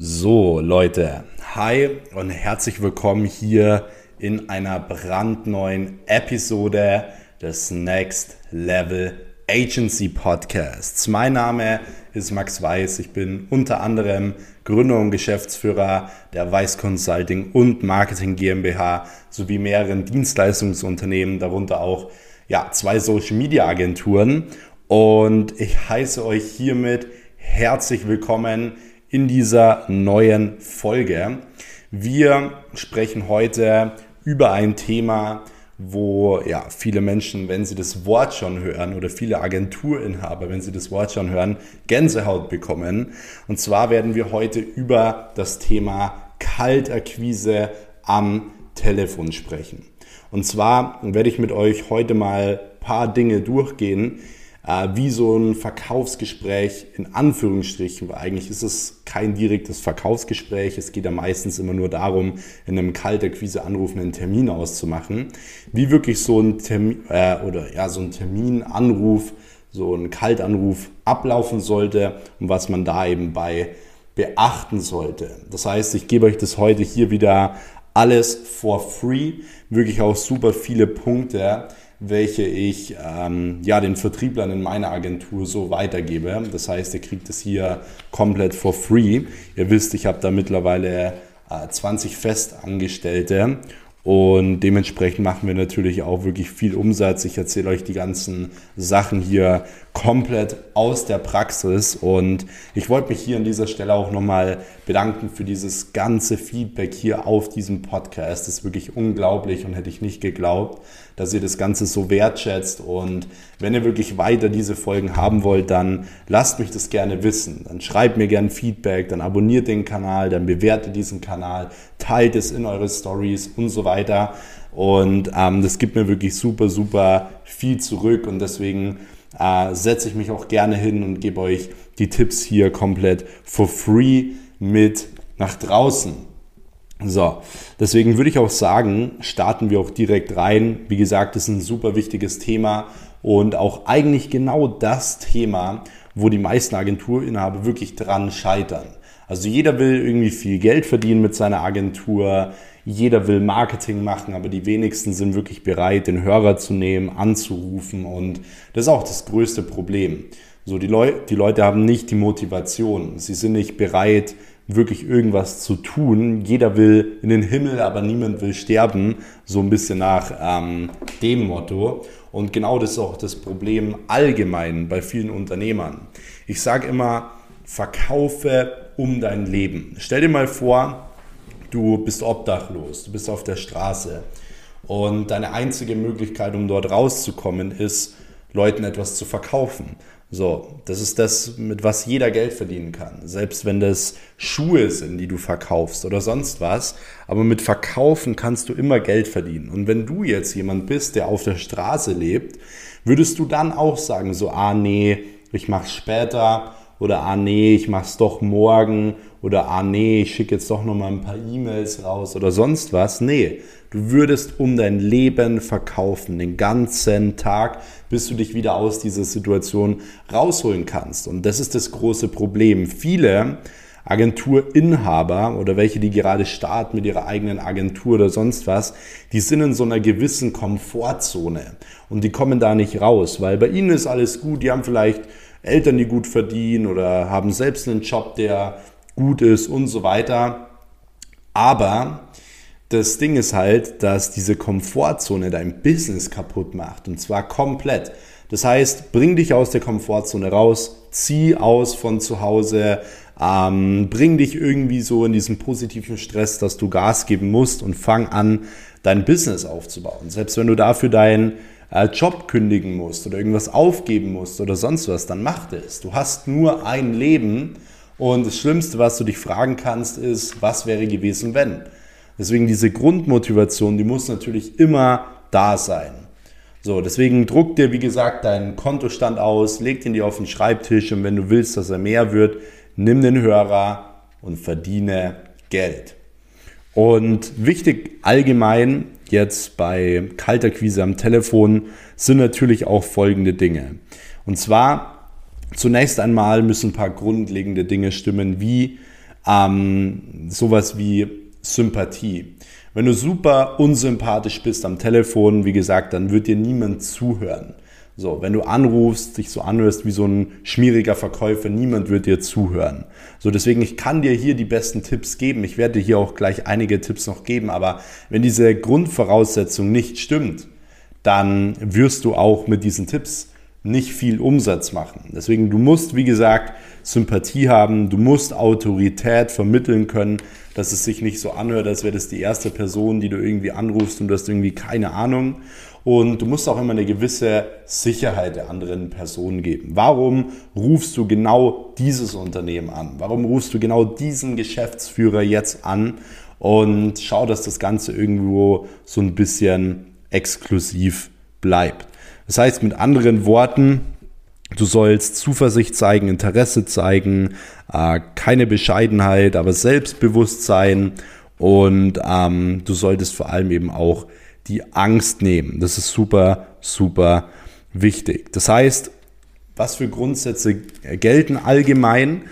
So, Leute, hi und herzlich willkommen hier in einer brandneuen Episode des Next Level Agency Podcasts. Mein Name ist Max Weiß. Ich bin unter anderem Gründer und Geschäftsführer der Weiß Consulting und Marketing GmbH sowie mehreren Dienstleistungsunternehmen, darunter auch ja, zwei Social Media Agenturen. Und ich heiße euch hiermit herzlich willkommen in dieser neuen Folge. Wir sprechen heute über ein Thema, wo ja viele Menschen, wenn sie das Wort schon hören oder viele Agenturinhaber, wenn sie das Wort schon hören, Gänsehaut bekommen. Und zwar werden wir heute über das Thema Kaltakquise am Telefon sprechen. Und zwar werde ich mit euch heute mal ein paar Dinge durchgehen, äh, wie so ein Verkaufsgespräch in Anführungsstrichen, weil eigentlich ist es kein direktes Verkaufsgespräch. Es geht ja meistens immer nur darum, in einem Kaltakquise einen Termin auszumachen. Wie wirklich so ein Termin äh, oder ja so ein Terminanruf, so ein Kaltanruf ablaufen sollte und was man da eben bei beachten sollte. Das heißt, ich gebe euch das heute hier wieder alles for free, wirklich auch super viele Punkte, welche ich ähm, ja, den Vertrieblern in meiner Agentur so weitergebe. Das heißt, ihr kriegt es hier komplett for free. Ihr wisst, ich habe da mittlerweile äh, 20 Festangestellte und dementsprechend machen wir natürlich auch wirklich viel Umsatz. Ich erzähle euch die ganzen Sachen hier komplett aus der Praxis. Und ich wollte mich hier an dieser Stelle auch nochmal bedanken für dieses ganze Feedback hier auf diesem Podcast. Das ist wirklich unglaublich und hätte ich nicht geglaubt, dass ihr das Ganze so wertschätzt. Und wenn ihr wirklich weiter diese Folgen haben wollt, dann lasst mich das gerne wissen. Dann schreibt mir gerne Feedback, dann abonniert den Kanal, dann bewertet diesen Kanal, teilt es in eure Stories und so weiter. Und ähm, das gibt mir wirklich super, super viel zurück. Und deswegen äh, setze ich mich auch gerne hin und gebe euch die Tipps hier komplett for free mit nach draußen. So, deswegen würde ich auch sagen, starten wir auch direkt rein. Wie gesagt, das ist ein super wichtiges Thema und auch eigentlich genau das Thema, wo die meisten Agenturinhaber wirklich dran scheitern. Also jeder will irgendwie viel Geld verdienen mit seiner Agentur, jeder will Marketing machen, aber die wenigsten sind wirklich bereit, den Hörer zu nehmen, anzurufen und das ist auch das größte Problem. So, die, Leu die Leute haben nicht die Motivation, sie sind nicht bereit, wirklich irgendwas zu tun. Jeder will in den Himmel, aber niemand will sterben, so ein bisschen nach ähm, dem Motto. Und genau das ist auch das Problem allgemein bei vielen Unternehmern. Ich sage immer, verkaufe um dein Leben. Stell dir mal vor, du bist obdachlos, du bist auf der Straße und deine einzige Möglichkeit, um dort rauszukommen, ist, Leuten etwas zu verkaufen. So, das ist das, mit was jeder Geld verdienen kann. Selbst wenn das Schuhe sind, die du verkaufst oder sonst was. Aber mit Verkaufen kannst du immer Geld verdienen. Und wenn du jetzt jemand bist, der auf der Straße lebt, würdest du dann auch sagen, so, ah nee, ich mach's später oder ah nee, ich mach's doch morgen oder ah nee, ich schicke jetzt doch noch mal ein paar E-Mails raus oder sonst was. Nee, du würdest um dein Leben verkaufen, den ganzen Tag, bis du dich wieder aus dieser Situation rausholen kannst. Und das ist das große Problem. Viele Agenturinhaber oder welche, die gerade starten mit ihrer eigenen Agentur oder sonst was, die sind in so einer gewissen Komfortzone und die kommen da nicht raus, weil bei ihnen ist alles gut, die haben vielleicht Eltern, die gut verdienen oder haben selbst einen Job, der gut ist und so weiter. Aber das Ding ist halt, dass diese Komfortzone dein Business kaputt macht und zwar komplett. Das heißt, bring dich aus der Komfortzone raus, zieh aus von zu Hause, ähm, bring dich irgendwie so in diesen positiven Stress, dass du Gas geben musst und fang an, dein Business aufzubauen. Selbst wenn du dafür deinen äh, Job kündigen musst oder irgendwas aufgeben musst oder sonst was, dann mach das. Du hast nur ein Leben und das Schlimmste, was du dich fragen kannst, ist, was wäre gewesen, wenn? Deswegen diese Grundmotivation, die muss natürlich immer da sein. So, deswegen druck dir, wie gesagt, deinen Kontostand aus, leg den dir auf den Schreibtisch und wenn du willst, dass er mehr wird, nimm den Hörer und verdiene Geld. Und wichtig allgemein jetzt bei Kalterquise am Telefon sind natürlich auch folgende Dinge. Und zwar Zunächst einmal müssen ein paar grundlegende Dinge stimmen, wie ähm, sowas wie Sympathie. Wenn du super unsympathisch bist am Telefon, wie gesagt, dann wird dir niemand zuhören. So, wenn du anrufst, dich so anhörst wie so ein schmieriger Verkäufer, niemand wird dir zuhören. So, deswegen, ich kann dir hier die besten Tipps geben. Ich werde dir hier auch gleich einige Tipps noch geben, aber wenn diese Grundvoraussetzung nicht stimmt, dann wirst du auch mit diesen Tipps nicht viel Umsatz machen. Deswegen, du musst, wie gesagt, Sympathie haben, du musst Autorität vermitteln können, dass es sich nicht so anhört, als wäre das die erste Person, die du irgendwie anrufst und du hast irgendwie keine Ahnung. Und du musst auch immer eine gewisse Sicherheit der anderen Person geben. Warum rufst du genau dieses Unternehmen an? Warum rufst du genau diesen Geschäftsführer jetzt an? Und schau, dass das Ganze irgendwo so ein bisschen exklusiv bleibt. Das heißt mit anderen Worten, du sollst Zuversicht zeigen, Interesse zeigen, äh, keine Bescheidenheit, aber Selbstbewusstsein und ähm, du solltest vor allem eben auch die Angst nehmen. Das ist super, super wichtig. Das heißt, was für Grundsätze gelten allgemein?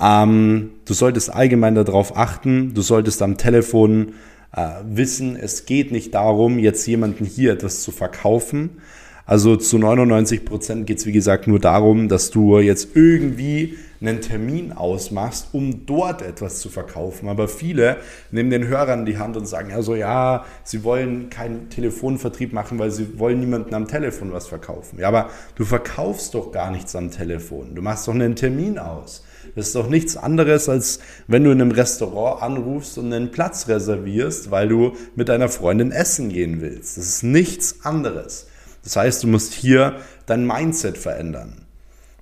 Ähm, du solltest allgemein darauf achten, du solltest am Telefon äh, wissen, es geht nicht darum, jetzt jemanden hier etwas zu verkaufen. Also zu 99 Prozent geht es, wie gesagt, nur darum, dass du jetzt irgendwie einen Termin ausmachst, um dort etwas zu verkaufen. Aber viele nehmen den Hörern die Hand und sagen, also ja, sie wollen keinen Telefonvertrieb machen, weil sie wollen niemanden am Telefon was verkaufen. Ja, aber du verkaufst doch gar nichts am Telefon. Du machst doch einen Termin aus. Das ist doch nichts anderes, als wenn du in einem Restaurant anrufst und einen Platz reservierst, weil du mit deiner Freundin essen gehen willst. Das ist nichts anderes. Das heißt, du musst hier dein Mindset verändern.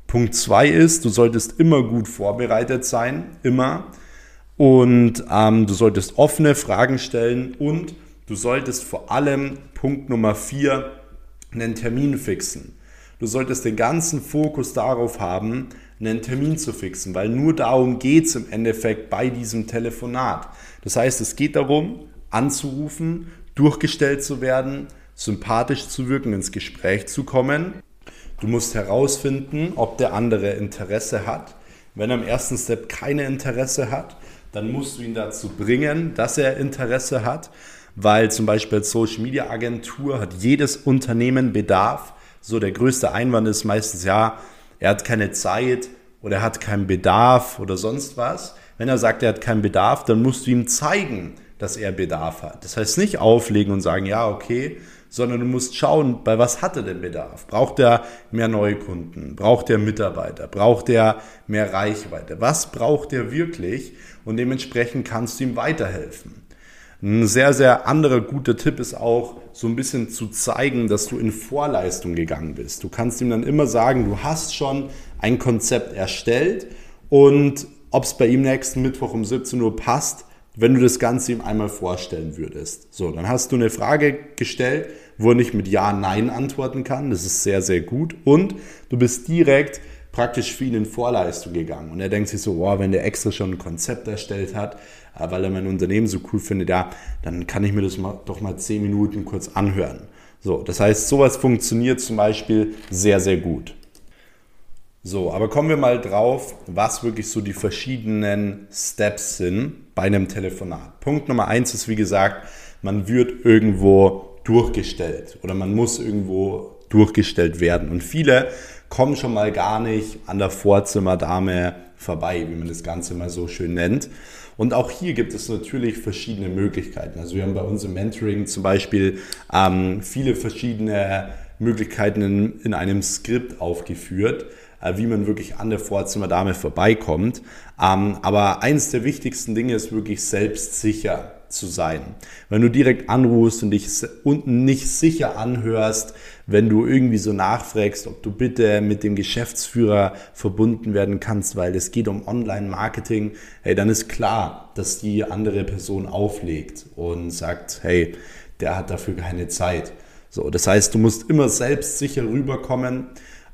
Punkt zwei ist, du solltest immer gut vorbereitet sein, immer. Und ähm, du solltest offene Fragen stellen und du solltest vor allem, Punkt Nummer vier, einen Termin fixen. Du solltest den ganzen Fokus darauf haben, einen Termin zu fixen, weil nur darum geht es im Endeffekt bei diesem Telefonat. Das heißt, es geht darum, anzurufen, durchgestellt zu werden, sympathisch zu wirken, ins Gespräch zu kommen Du musst herausfinden, ob der andere Interesse hat. Wenn er im ersten Step keine Interesse hat, dann musst du ihn dazu bringen, dass er Interesse hat, weil zum Beispiel als Social Media Agentur hat jedes Unternehmen Bedarf. So der größte Einwand ist meistens, ja, er hat keine Zeit oder er hat keinen Bedarf oder sonst was. Wenn er sagt, er hat keinen Bedarf, dann musst du ihm zeigen, dass er Bedarf hat. Das heißt nicht auflegen und sagen, ja, okay, sondern du musst schauen, bei was hat er denn Bedarf? Braucht er mehr neue Kunden? Braucht er Mitarbeiter? Braucht er mehr Reichweite? Was braucht er wirklich? Und dementsprechend kannst du ihm weiterhelfen. Ein sehr, sehr anderer guter Tipp ist auch, so ein bisschen zu zeigen, dass du in Vorleistung gegangen bist. Du kannst ihm dann immer sagen, du hast schon ein Konzept erstellt und ob es bei ihm nächsten Mittwoch um 17 Uhr passt, wenn du das Ganze ihm einmal vorstellen würdest. So, dann hast du eine Frage gestellt, wo er nicht mit Ja, Nein antworten kann. Das ist sehr, sehr gut. Und du bist direkt praktisch für ihn in Vorleistung gegangen. Und er denkt sich so, wow, wenn der extra schon ein Konzept erstellt hat, äh, weil er mein Unternehmen so cool findet, ja, dann kann ich mir das doch mal zehn Minuten kurz anhören. So, das heißt, sowas funktioniert zum Beispiel sehr, sehr gut. So, aber kommen wir mal drauf, was wirklich so die verschiedenen Steps sind bei einem Telefonat. Punkt Nummer eins ist, wie gesagt, man wird irgendwo durchgestellt oder man muss irgendwo durchgestellt werden. Und viele kommen schon mal gar nicht an der Vorzimmerdame vorbei, wie man das Ganze mal so schön nennt. Und auch hier gibt es natürlich verschiedene Möglichkeiten. Also wir haben bei uns im Mentoring zum Beispiel ähm, viele verschiedene Möglichkeiten in, in einem Skript aufgeführt wie man wirklich an der Vorzimmerdame vorbeikommt. Ähm, aber eines der wichtigsten Dinge ist wirklich selbstsicher zu sein. Wenn du direkt anrufst und dich unten nicht sicher anhörst, wenn du irgendwie so nachfragst, ob du bitte mit dem Geschäftsführer verbunden werden kannst, weil es geht um Online-Marketing, hey, dann ist klar, dass die andere Person auflegt und sagt, hey, der hat dafür keine Zeit. So, das heißt, du musst immer selbstsicher rüberkommen.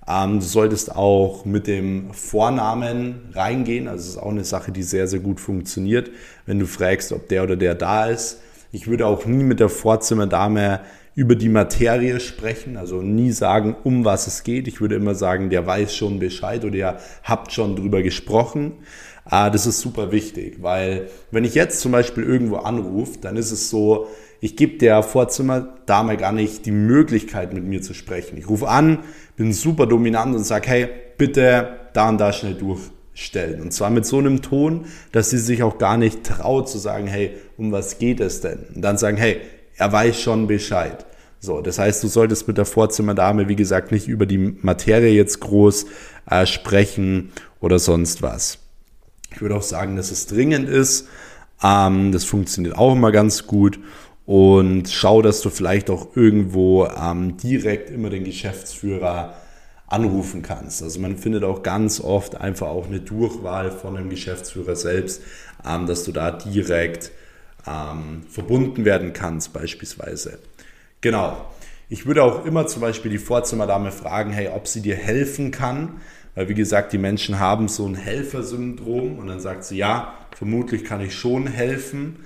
Ähm, du solltest auch mit dem Vornamen reingehen. Also das ist auch eine Sache, die sehr, sehr gut funktioniert, wenn du fragst, ob der oder der da ist. Ich würde auch nie mit der Vorzimmerdame über die Materie sprechen, also nie sagen, um was es geht. Ich würde immer sagen, der weiß schon Bescheid oder ihr habt schon drüber gesprochen. Ah, das ist super wichtig, weil wenn ich jetzt zum Beispiel irgendwo anrufe, dann ist es so, ich gebe der Vorzimmerdame gar nicht die Möglichkeit, mit mir zu sprechen. Ich rufe an, bin super dominant und sage, hey, bitte da und da schnell durchstellen. Und zwar mit so einem Ton, dass sie sich auch gar nicht traut zu sagen, hey, um was geht es denn? Und dann sagen, hey, er weiß schon Bescheid. So, das heißt, du solltest mit der Vorzimmerdame, wie gesagt, nicht über die Materie jetzt groß äh, sprechen oder sonst was. Ich würde auch sagen, dass es dringend ist. Ähm, das funktioniert auch immer ganz gut. Und schau, dass du vielleicht auch irgendwo ähm, direkt immer den Geschäftsführer anrufen kannst. Also man findet auch ganz oft einfach auch eine Durchwahl von dem Geschäftsführer selbst, ähm, dass du da direkt ähm, verbunden werden kannst beispielsweise. Genau. Ich würde auch immer zum Beispiel die Vorzimmerdame fragen, hey, ob sie dir helfen kann. Weil wie gesagt, die Menschen haben so ein Helfersyndrom und dann sagt sie, ja, vermutlich kann ich schon helfen.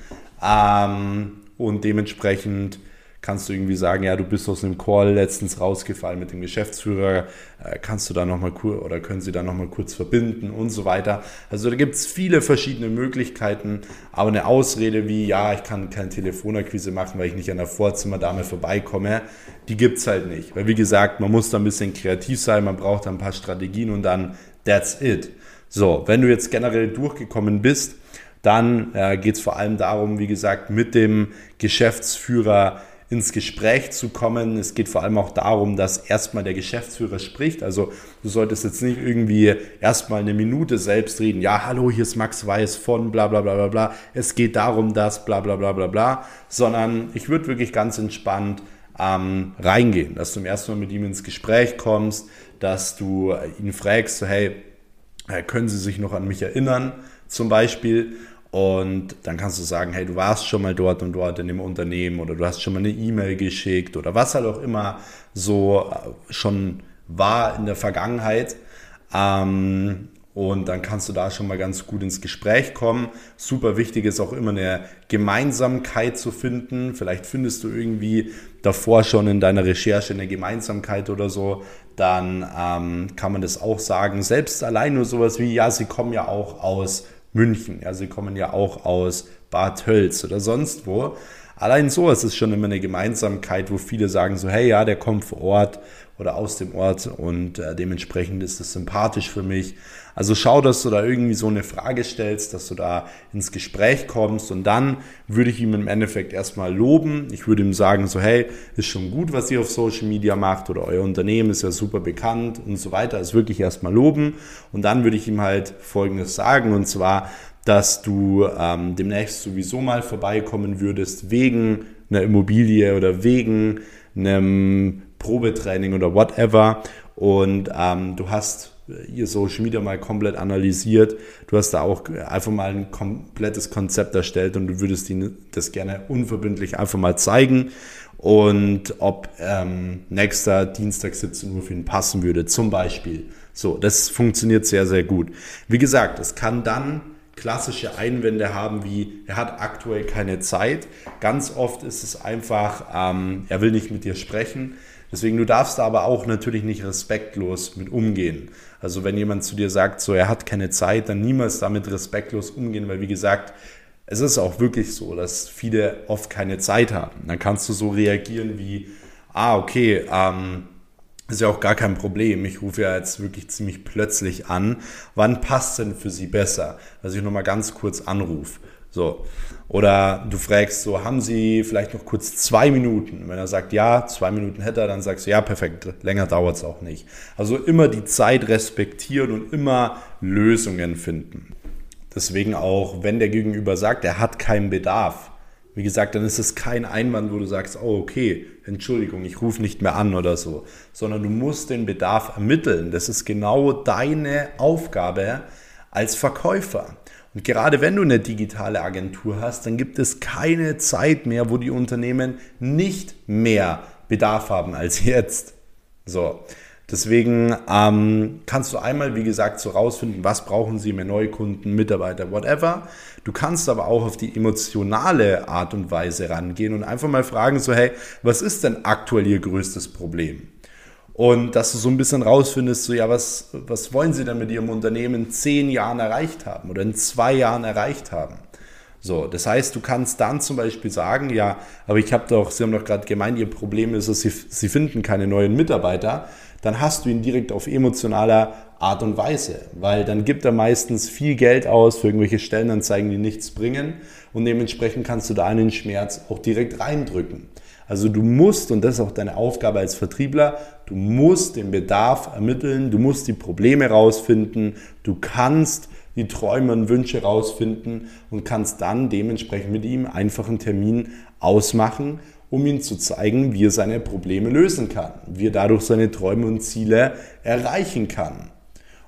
Ähm, und dementsprechend kannst du irgendwie sagen, ja, du bist aus einem Call letztens rausgefallen mit dem Geschäftsführer, äh, kannst du da nochmal kurz oder können sie da nochmal kurz verbinden und so weiter. Also da gibt es viele verschiedene Möglichkeiten, aber eine Ausrede wie, ja, ich kann keine Telefonakquise machen, weil ich nicht an der Vorzimmerdame vorbeikomme, die gibt es halt nicht. Weil wie gesagt, man muss da ein bisschen kreativ sein, man braucht da ein paar Strategien und dann that's it. So, wenn du jetzt generell durchgekommen bist, dann äh, geht es vor allem darum, wie gesagt, mit dem Geschäftsführer ins Gespräch zu kommen. Es geht vor allem auch darum, dass erstmal der Geschäftsführer spricht. Also du solltest jetzt nicht irgendwie erstmal eine Minute selbst reden. Ja, hallo, hier ist Max Weiß von bla bla bla bla bla. Es geht darum, dass bla bla bla bla bla. Sondern ich würde wirklich ganz entspannt ähm, reingehen, dass du im ersten Mal mit ihm ins Gespräch kommst, dass du ihn fragst, so, hey, äh, können Sie sich noch an mich erinnern? Zum Beispiel. Und dann kannst du sagen, hey, du warst schon mal dort und dort in dem Unternehmen oder du hast schon mal eine E-Mail geschickt oder was halt auch immer so äh, schon war in der Vergangenheit. Ähm, und dann kannst du da schon mal ganz gut ins Gespräch kommen. Super wichtig ist auch immer eine Gemeinsamkeit zu finden. Vielleicht findest du irgendwie davor schon in deiner Recherche eine Gemeinsamkeit oder so. Dann ähm, kann man das auch sagen. Selbst allein nur sowas wie, ja, sie kommen ja auch aus München. Ja, sie kommen ja auch aus Bad Tölz oder sonst wo. Allein so ist es schon immer eine Gemeinsamkeit, wo viele sagen so, hey, ja, der kommt vor Ort oder aus dem Ort und äh, dementsprechend ist es sympathisch für mich. Also schau, dass du da irgendwie so eine Frage stellst, dass du da ins Gespräch kommst und dann würde ich ihm im Endeffekt erstmal loben. Ich würde ihm sagen so, hey, ist schon gut, was ihr auf Social Media macht oder euer Unternehmen ist ja super bekannt und so weiter. ist wirklich erstmal loben und dann würde ich ihm halt Folgendes sagen und zwar, dass du ähm, demnächst sowieso mal vorbeikommen würdest wegen einer Immobilie oder wegen einem Probetraining oder whatever und ähm, du hast ihr Social Media mal komplett analysiert. Du hast da auch einfach mal ein komplettes Konzept erstellt und du würdest ihnen das gerne unverbindlich einfach mal zeigen und ob ähm, nächster Dienstag 17 Uhr für ihn passen würde, zum Beispiel. So, das funktioniert sehr, sehr gut. Wie gesagt, es kann dann klassische Einwände haben wie, er hat aktuell keine Zeit. Ganz oft ist es einfach, ähm, er will nicht mit dir sprechen. Deswegen, du darfst da aber auch natürlich nicht respektlos mit umgehen. Also wenn jemand zu dir sagt, so er hat keine Zeit, dann niemals damit respektlos umgehen, weil wie gesagt, es ist auch wirklich so, dass viele oft keine Zeit haben. Dann kannst du so reagieren wie, ah, okay, ähm, ist ja auch gar kein Problem. Ich rufe ja jetzt wirklich ziemlich plötzlich an. Wann passt denn für Sie besser? dass ich nochmal ganz kurz anrufe. So. Oder du fragst so, haben Sie vielleicht noch kurz zwei Minuten? Wenn er sagt, ja, zwei Minuten hätte er, dann sagst du, ja, perfekt, länger dauert es auch nicht. Also immer die Zeit respektieren und immer Lösungen finden. Deswegen auch, wenn der Gegenüber sagt, er hat keinen Bedarf, wie gesagt, dann ist es kein Einwand, wo du sagst, oh okay, Entschuldigung, ich rufe nicht mehr an oder so, sondern du musst den Bedarf ermitteln. Das ist genau deine Aufgabe als Verkäufer. Und gerade wenn du eine digitale Agentur hast, dann gibt es keine Zeit mehr, wo die Unternehmen nicht mehr Bedarf haben als jetzt. So. Deswegen ähm, kannst du einmal, wie gesagt, so rausfinden, was brauchen sie mehr Neukunden, Mitarbeiter, whatever. Du kannst aber auch auf die emotionale Art und Weise rangehen und einfach mal fragen, so hey, was ist denn aktuell ihr größtes Problem? Und dass du so ein bisschen rausfindest, so ja, was, was wollen sie denn mit ihrem Unternehmen in zehn Jahren erreicht haben oder in zwei Jahren erreicht haben? So, das heißt, du kannst dann zum Beispiel sagen, ja, aber ich habe doch, Sie haben doch gerade gemeint, Ihr Problem ist, dass Sie, Sie finden keine neuen Mitarbeiter. Dann hast du ihn direkt auf emotionaler Art und Weise, weil dann gibt er meistens viel Geld aus für irgendwelche Stellenanzeigen, die nichts bringen und dementsprechend kannst du da einen Schmerz auch direkt reindrücken. Also du musst, und das ist auch deine Aufgabe als Vertriebler, du musst den Bedarf ermitteln, du musst die Probleme rausfinden, du kannst die Träume und Wünsche rausfinden und kannst dann dementsprechend mit ihm einfach einen Termin ausmachen, um ihm zu zeigen, wie er seine Probleme lösen kann, wie er dadurch seine Träume und Ziele erreichen kann.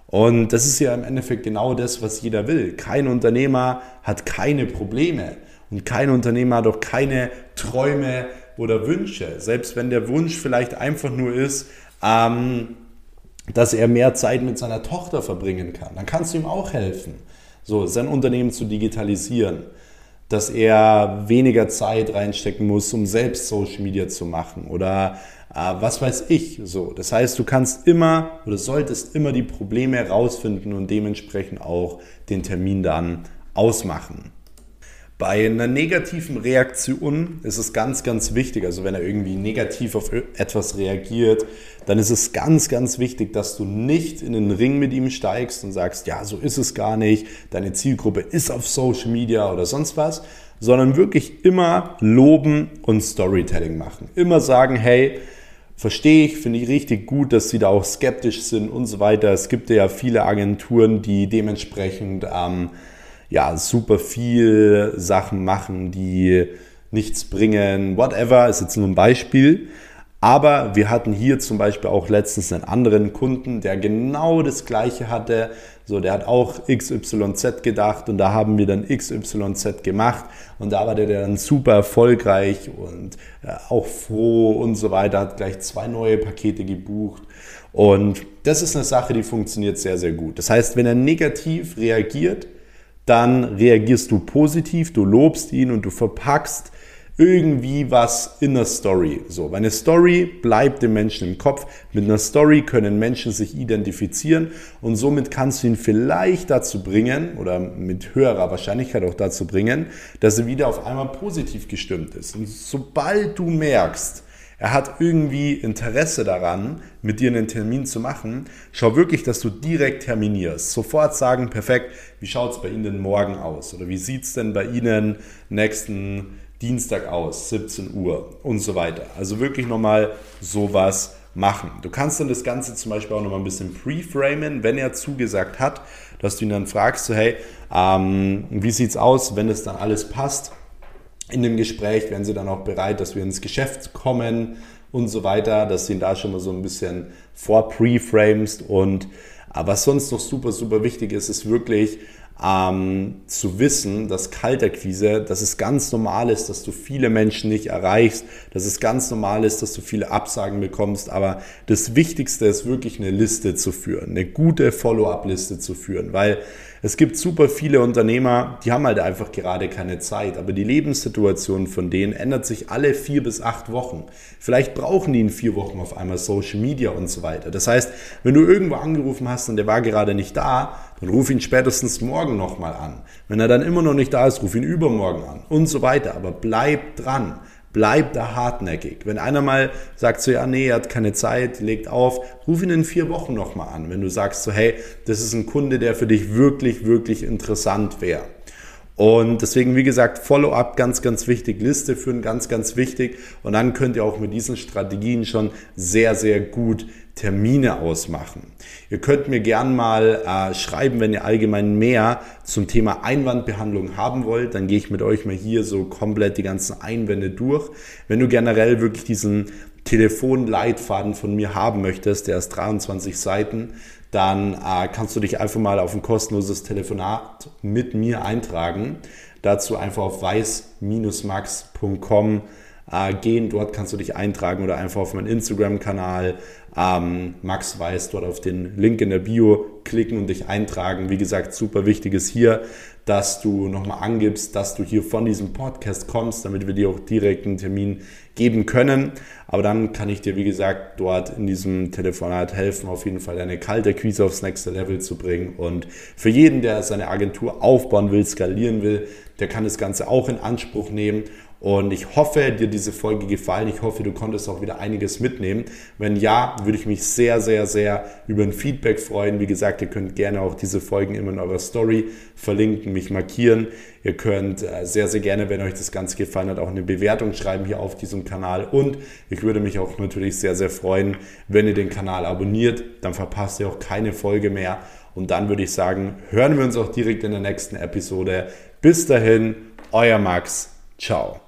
Und das ist ja im Endeffekt genau das, was jeder will. Kein Unternehmer hat keine Probleme und kein Unternehmer hat auch keine Träume oder Wünsche. Selbst wenn der Wunsch vielleicht einfach nur ist, ähm, dass er mehr Zeit mit seiner Tochter verbringen kann. Dann kannst du ihm auch helfen, so sein Unternehmen zu digitalisieren, dass er weniger Zeit reinstecken muss, um selbst Social Media zu machen oder äh, was weiß ich. So, das heißt, du kannst immer oder solltest immer die Probleme herausfinden und dementsprechend auch den Termin dann ausmachen. Bei einer negativen Reaktion ist es ganz, ganz wichtig, also wenn er irgendwie negativ auf etwas reagiert, dann ist es ganz, ganz wichtig, dass du nicht in den Ring mit ihm steigst und sagst, ja, so ist es gar nicht, deine Zielgruppe ist auf Social Media oder sonst was, sondern wirklich immer loben und Storytelling machen. Immer sagen, hey, verstehe ich, finde ich richtig gut, dass sie da auch skeptisch sind und so weiter. Es gibt ja viele Agenturen, die dementsprechend ähm, ja, super viel Sachen machen, die nichts bringen, whatever, ist jetzt nur ein Beispiel. Aber wir hatten hier zum Beispiel auch letztens einen anderen Kunden, der genau das Gleiche hatte. So, der hat auch XYZ gedacht und da haben wir dann XYZ gemacht und da war der dann super erfolgreich und äh, auch froh und so weiter, hat gleich zwei neue Pakete gebucht. Und das ist eine Sache, die funktioniert sehr, sehr gut. Das heißt, wenn er negativ reagiert, dann reagierst du positiv, du lobst ihn und du verpackst irgendwie was in der Story. So, weil eine Story bleibt dem Menschen im Kopf. Mit einer Story können Menschen sich identifizieren und somit kannst du ihn vielleicht dazu bringen oder mit höherer Wahrscheinlichkeit auch dazu bringen, dass er wieder auf einmal positiv gestimmt ist. Und sobald du merkst, er hat irgendwie Interesse daran, mit dir einen Termin zu machen, schau wirklich, dass du direkt terminierst. Sofort sagen, perfekt, wie schaut es bei Ihnen denn morgen aus? Oder wie sieht es denn bei Ihnen nächsten Dienstag aus, 17 Uhr und so weiter. Also wirklich nochmal sowas machen. Du kannst dann das Ganze zum Beispiel auch nochmal ein bisschen pre-framen, wenn er zugesagt hat, dass du ihn dann fragst, so hey, ähm, wie es aus, wenn es dann alles passt? In dem Gespräch wären sie dann auch bereit, dass wir ins Geschäft kommen und so weiter, dass du ihn da schon mal so ein bisschen vor preframest und was sonst noch super, super wichtig ist, ist wirklich ähm, zu wissen, dass Kalterquise, dass es ganz normal ist, dass du viele Menschen nicht erreichst, dass es ganz normal ist, dass du viele Absagen bekommst, aber das Wichtigste ist wirklich eine Liste zu führen, eine gute Follow-up-Liste zu führen, weil es gibt super viele Unternehmer, die haben halt einfach gerade keine Zeit, aber die Lebenssituation von denen ändert sich alle vier bis acht Wochen. Vielleicht brauchen die in vier Wochen auf einmal Social Media und so weiter. Das heißt, wenn du irgendwo angerufen hast und der war gerade nicht da, dann ruf ihn spätestens morgen nochmal an. Wenn er dann immer noch nicht da ist, ruf ihn übermorgen an und so weiter. Aber bleib dran. Bleib da hartnäckig. Wenn einer mal sagt so, ja, nee, er hat keine Zeit, legt auf, ruf ihn in vier Wochen nochmal an. Wenn du sagst so, hey, das ist ein Kunde, der für dich wirklich, wirklich interessant wäre. Und deswegen, wie gesagt, Follow-up ganz, ganz wichtig, Liste führen ganz, ganz wichtig. Und dann könnt ihr auch mit diesen Strategien schon sehr, sehr gut Termine ausmachen. Ihr könnt mir gern mal äh, schreiben, wenn ihr allgemein mehr zum Thema Einwandbehandlung haben wollt. Dann gehe ich mit euch mal hier so komplett die ganzen Einwände durch. Wenn du generell wirklich diesen Telefonleitfaden von mir haben möchtest, der ist 23 Seiten, dann äh, kannst du dich einfach mal auf ein kostenloses Telefonat mit mir eintragen. Dazu einfach auf weiß-max.com äh, gehen. Dort kannst du dich eintragen oder einfach auf meinen Instagram-Kanal ähm, Max Weiß dort auf den Link in der Bio klicken und dich eintragen. Wie gesagt, super wichtig ist hier, dass du nochmal angibst, dass du hier von diesem Podcast kommst, damit wir dir auch direkt einen Termin geben können. Aber dann kann ich dir, wie gesagt, dort in diesem Telefonat helfen, auf jeden Fall deine kalte Quise aufs nächste Level zu bringen. Und für jeden, der seine Agentur aufbauen will, skalieren will, der kann das Ganze auch in Anspruch nehmen. Und ich hoffe, dir diese Folge gefallen. Ich hoffe, du konntest auch wieder einiges mitnehmen. Wenn ja, würde ich mich sehr, sehr, sehr über ein Feedback freuen. Wie gesagt, ihr könnt gerne auch diese Folgen immer in eurer Story verlinken, mich markieren. Ihr könnt äh, sehr, sehr gerne, wenn euch das Ganze gefallen hat, auch eine Bewertung schreiben hier auf diesem Kanal. Und ich würde mich auch natürlich sehr, sehr freuen, wenn ihr den Kanal abonniert. Dann verpasst ihr auch keine Folge mehr. Und dann würde ich sagen, hören wir uns auch direkt in der nächsten Episode. Bis dahin, euer Max. Ciao.